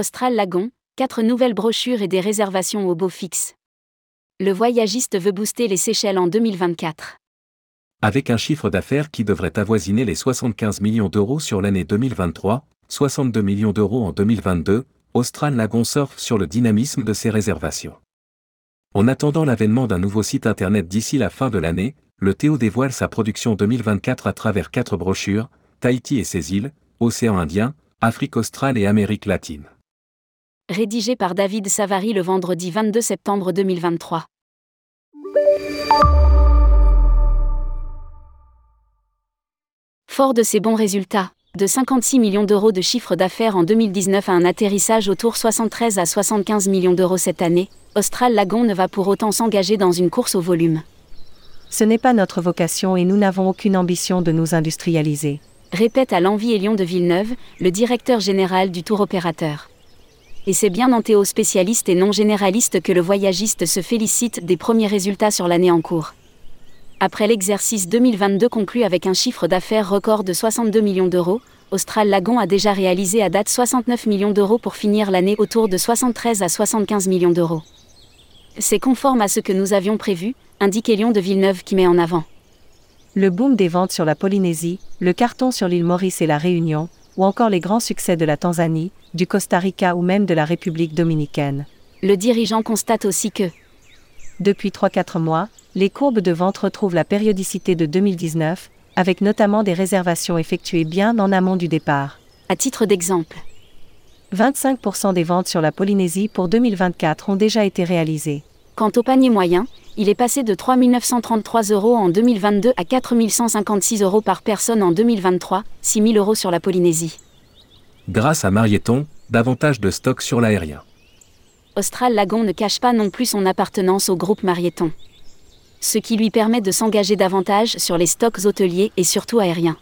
Austral Lagon, 4 nouvelles brochures et des réservations au beau fixe. Le voyagiste veut booster les Seychelles en 2024. Avec un chiffre d'affaires qui devrait avoisiner les 75 millions d'euros sur l'année 2023, 62 millions d'euros en 2022, Austral Lagon surfe sur le dynamisme de ses réservations. En attendant l'avènement d'un nouveau site internet d'ici la fin de l'année, le Théo dévoile sa production 2024 à travers quatre brochures, Tahiti et ses îles, Océan Indien, Afrique australe et Amérique latine. Rédigé par David Savary le vendredi 22 septembre 2023. Fort de ses bons résultats, de 56 millions d'euros de chiffre d'affaires en 2019 à un atterrissage autour 73 à 75 millions d'euros cette année, Austral Lagon ne va pour autant s'engager dans une course au volume. Ce n'est pas notre vocation et nous n'avons aucune ambition de nous industrialiser. Répète à l'envie Elion de Villeneuve, le directeur général du tour opérateur. Et c'est bien en théo spécialiste et non généraliste que le voyagiste se félicite des premiers résultats sur l'année en cours. Après l'exercice 2022 conclu avec un chiffre d'affaires record de 62 millions d'euros, Austral Lagon a déjà réalisé à date 69 millions d'euros pour finir l'année autour de 73 à 75 millions d'euros. C'est conforme à ce que nous avions prévu, indique Elion de Villeneuve qui met en avant. Le boom des ventes sur la Polynésie, le carton sur l'île Maurice et la Réunion, ou encore les grands succès de la Tanzanie, du Costa Rica ou même de la République dominicaine. Le dirigeant constate aussi que, depuis 3-4 mois, les courbes de vente retrouvent la périodicité de 2019, avec notamment des réservations effectuées bien en amont du départ. À titre d'exemple, 25% des ventes sur la Polynésie pour 2024 ont déjà été réalisées. Quant au panier moyen, il est passé de 3 933 euros en 2022 à 4 156 euros par personne en 2023, 6 000 euros sur la Polynésie. Grâce à Marieton, davantage de stocks sur l'aérien. Austral Lagon ne cache pas non plus son appartenance au groupe Marieton. Ce qui lui permet de s'engager davantage sur les stocks hôteliers et surtout aériens.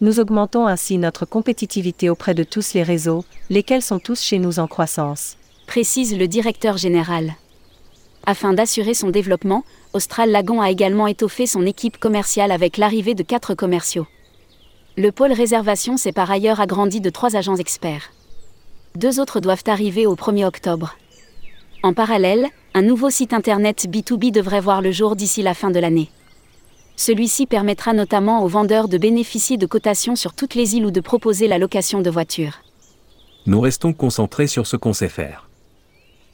Nous augmentons ainsi notre compétitivité auprès de tous les réseaux, lesquels sont tous chez nous en croissance. Précise le directeur général. Afin d'assurer son développement, Austral Lagon a également étoffé son équipe commerciale avec l'arrivée de quatre commerciaux. Le pôle réservation s'est par ailleurs agrandi de trois agents experts. Deux autres doivent arriver au 1er octobre. En parallèle, un nouveau site internet B2B devrait voir le jour d'ici la fin de l'année. Celui-ci permettra notamment aux vendeurs de bénéficier de cotations sur toutes les îles ou de proposer la location de voitures. Nous restons concentrés sur ce qu'on sait faire.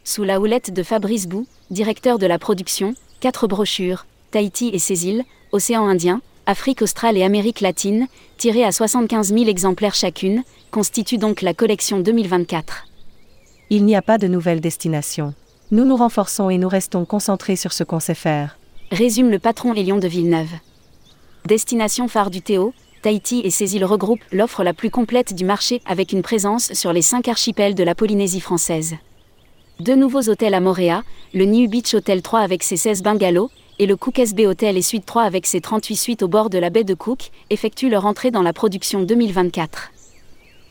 Sous la houlette de Fabrice Bou, directeur de la production, quatre brochures, Tahiti et ses îles, Océan Indien, Afrique australe et Amérique latine, tirées à 75 000 exemplaires chacune, constituent donc la collection 2024. Il n'y a pas de nouvelles destinations. Nous nous renforçons et nous restons concentrés sur ce qu'on sait faire résume le patron Elion de Villeneuve. Destination phare du Théo, Tahiti et ses îles regroupent l'offre la plus complète du marché avec une présence sur les cinq archipels de la Polynésie française. Deux nouveaux hôtels à Moréa, le New Beach Hotel 3 avec ses 16 bungalows, et le Cook SB Hotel et Suite 3 avec ses 38 suites au bord de la baie de Cook, effectuent leur entrée dans la production 2024.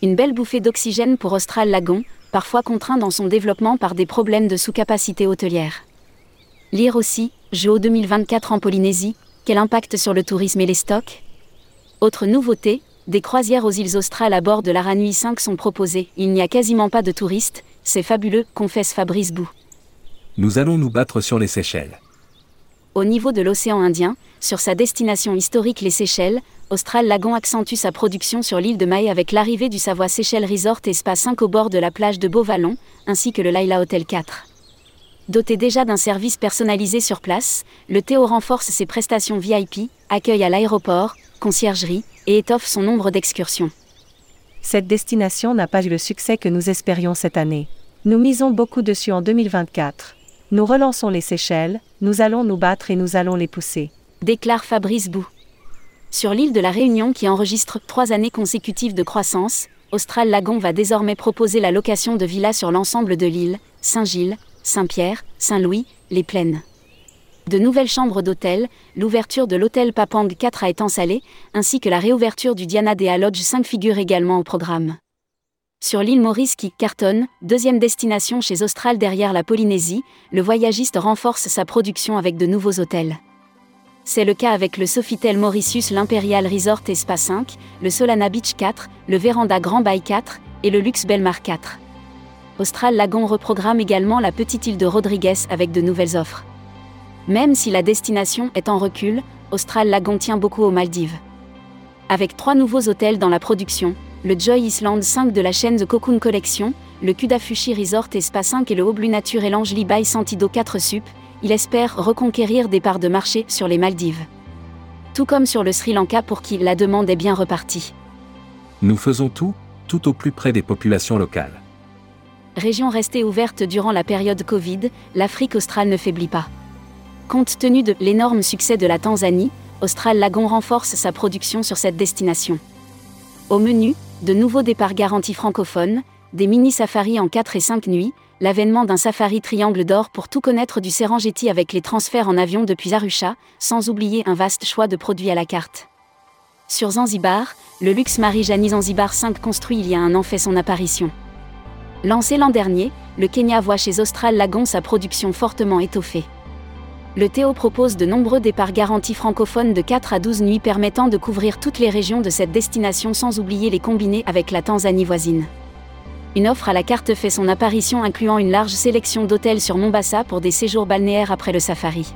Une belle bouffée d'oxygène pour Austral Lagon, parfois contraint dans son développement par des problèmes de sous-capacité hôtelière. Lire aussi, JO 2024 en Polynésie, quel impact sur le tourisme et les stocks? Autre nouveauté, des croisières aux îles australes à bord de l'Aranui 5 sont proposées. Il n'y a quasiment pas de touristes, c'est fabuleux, confesse Fabrice Bou. Nous allons nous battre sur les Seychelles. Au niveau de l'océan Indien, sur sa destination historique les Seychelles, Austral Lagon accentue sa production sur l'île de Mahé avec l'arrivée du Savoie Seychelles Resort et Spa 5 au bord de la plage de Beauvallon, ainsi que le Laila Hotel 4. Doté déjà d'un service personnalisé sur place, le Théo renforce ses prestations VIP, accueille à l'aéroport, conciergerie, et étoffe son nombre d'excursions. Cette destination n'a pas eu le succès que nous espérions cette année. Nous misons beaucoup dessus en 2024. Nous relançons les Seychelles, nous allons nous battre et nous allons les pousser. Déclare Fabrice Bou. Sur l'île de la Réunion qui enregistre trois années consécutives de croissance, Austral Lagon va désormais proposer la location de villas sur l'ensemble de l'île, Saint-Gilles, Saint-Pierre, Saint-Louis, les Plaines. De nouvelles chambres d'hôtel, l'ouverture de l'hôtel Papang 4 à Étang-Salé, ainsi que la réouverture du Diana Dea Lodge 5 figurent également au programme. Sur l'île Maurice qui cartonne, deuxième destination chez Austral derrière la Polynésie, le voyagiste renforce sa production avec de nouveaux hôtels. C'est le cas avec le Sofitel Mauritius, l'Imperial Resort et Spa 5, le Solana Beach 4, le Véranda Grand Bay 4 et le Luxe Belmar 4. Austral Lagon reprogramme également la petite île de Rodriguez avec de nouvelles offres. Même si la destination est en recul, Austral Lagon tient beaucoup aux Maldives. Avec trois nouveaux hôtels dans la production, le Joy Island 5 de la chaîne The Cocoon Collection, le Kudafushi Resort et Spa 5 et le Oblu Nature et l'Angeli by Santido 4 Sup, il espère reconquérir des parts de marché sur les Maldives. Tout comme sur le Sri Lanka pour qui la demande est bien repartie. Nous faisons tout, tout au plus près des populations locales. Région restée ouverte durant la période Covid, l'Afrique australe ne faiblit pas. Compte tenu de l'énorme succès de la Tanzanie, Austral Lagon renforce sa production sur cette destination. Au menu, de nouveaux départs garantis francophones, des mini-safaris en 4 et 5 nuits, l'avènement d'un safari triangle d'or pour tout connaître du Serengeti avec les transferts en avion depuis Arusha, sans oublier un vaste choix de produits à la carte. Sur Zanzibar, le luxe Marie-Janie Zanzibar 5 construit il y a un an fait son apparition. Lancé l'an dernier, le Kenya voit chez Austral Lagon sa production fortement étoffée. Le Théo propose de nombreux départs garantis francophones de 4 à 12 nuits permettant de couvrir toutes les régions de cette destination sans oublier les combinés avec la Tanzanie voisine une offre à la carte fait son apparition incluant une large sélection d'hôtels sur Mombasa pour des séjours balnéaires après le safari.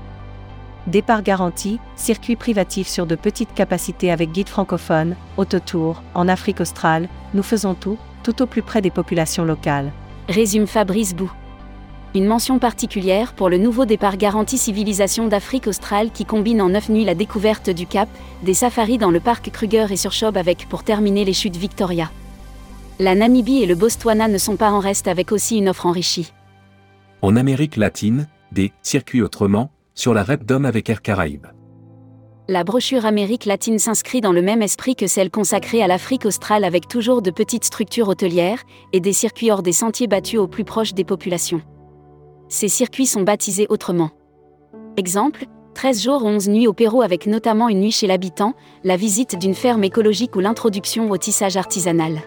Départ garanti, circuit privatif sur de petites capacités avec guide francophone, autotour, en Afrique australe, nous faisons tout, tout au plus près des populations locales. Résume Fabrice Bou. Une mention particulière pour le nouveau départ garanti Civilisation d'Afrique australe qui combine en 9 nuits la découverte du Cap, des safaris dans le parc Kruger et sur Chob avec pour terminer les chutes Victoria la Namibie et le Botswana ne sont pas en reste avec aussi une offre enrichie. En Amérique latine, des circuits autrement, sur la Dome avec Air Caraïbes. La brochure Amérique latine s'inscrit dans le même esprit que celle consacrée à l'Afrique australe avec toujours de petites structures hôtelières et des circuits hors des sentiers battus au plus proche des populations. Ces circuits sont baptisés autrement. Exemple, 13 jours 11 nuits au Pérou avec notamment une nuit chez l'habitant, la visite d'une ferme écologique ou l'introduction au tissage artisanal.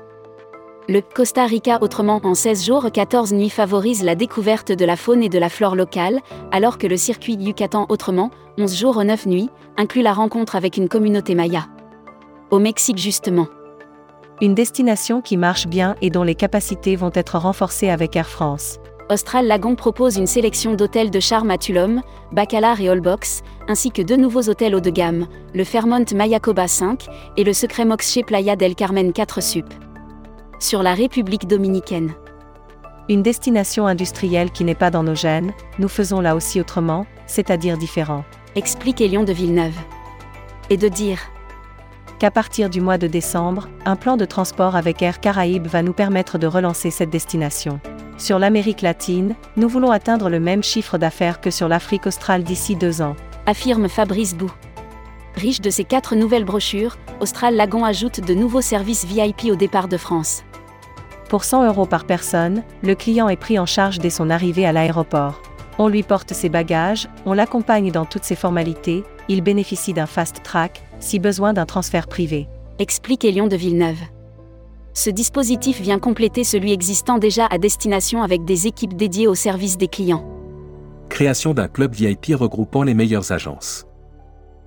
Le Costa Rica autrement en 16 jours 14 nuits favorise la découverte de la faune et de la flore locale, alors que le circuit Yucatan autrement, 11 jours 9 nuits, inclut la rencontre avec une communauté maya. Au Mexique justement. Une destination qui marche bien et dont les capacités vont être renforcées avec Air France. Austral Lagon propose une sélection d'hôtels de charme à Tulum, Bacalar et Allbox, ainsi que deux nouveaux hôtels haut de gamme, le Fairmont Mayacoba 5 et le Secret Mox chez Playa del Carmen 4 Sup sur la République dominicaine. Une destination industrielle qui n'est pas dans nos gènes, nous faisons là aussi autrement, c'est-à-dire différent. Explique Elion de Villeneuve. Et de dire qu'à partir du mois de décembre, un plan de transport avec Air Caraïbes va nous permettre de relancer cette destination. Sur l'Amérique latine, nous voulons atteindre le même chiffre d'affaires que sur l'Afrique australe d'ici deux ans. Affirme Fabrice Bou. Riche de ces quatre nouvelles brochures, Austral Lagon ajoute de nouveaux services VIP au départ de France. Pour 100 euros par personne, le client est pris en charge dès son arrivée à l'aéroport. On lui porte ses bagages, on l'accompagne dans toutes ses formalités, il bénéficie d'un fast track, si besoin d'un transfert privé. Explique Elion de Villeneuve. Ce dispositif vient compléter celui existant déjà à destination avec des équipes dédiées au service des clients. Création d'un club VIP regroupant les meilleures agences.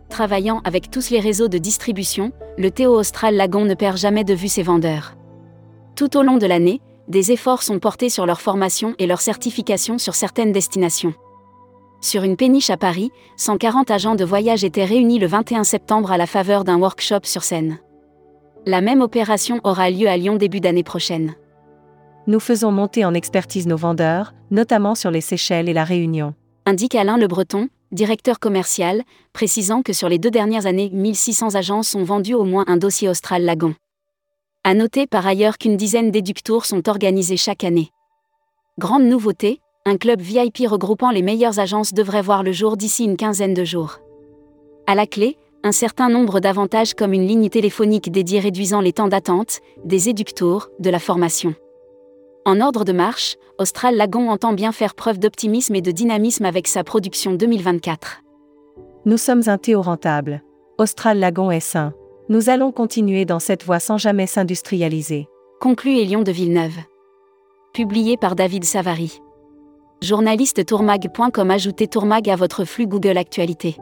Travaillant avec tous les réseaux de distribution, le Théo Austral Lagon ne perd jamais de vue ses vendeurs. Tout au long de l'année, des efforts sont portés sur leur formation et leur certification sur certaines destinations. Sur une péniche à Paris, 140 agents de voyage étaient réunis le 21 septembre à la faveur d'un workshop sur scène. La même opération aura lieu à Lyon début d'année prochaine. Nous faisons monter en expertise nos vendeurs, notamment sur les Seychelles et la Réunion. Indique Alain Le Breton, directeur commercial, précisant que sur les deux dernières années, 1600 agences ont vendu au moins un dossier Austral Lagon. À noter par ailleurs qu'une dizaine d'éductours sont organisés chaque année. Grande nouveauté, un club VIP regroupant les meilleures agences devrait voir le jour d'ici une quinzaine de jours. À la clé, un certain nombre d'avantages comme une ligne téléphonique dédiée réduisant les temps d'attente, des éductours, de la formation. En ordre de marche, Austral Lagon entend bien faire preuve d'optimisme et de dynamisme avec sa production 2024. Nous sommes un théo rentable. Austral Lagon est sain. Nous allons continuer dans cette voie sans jamais s'industrialiser. Conclut Elion de Villeneuve. Publié par David Savary. Journaliste tourmag.com Ajoutez Tourmag à votre flux Google Actualité.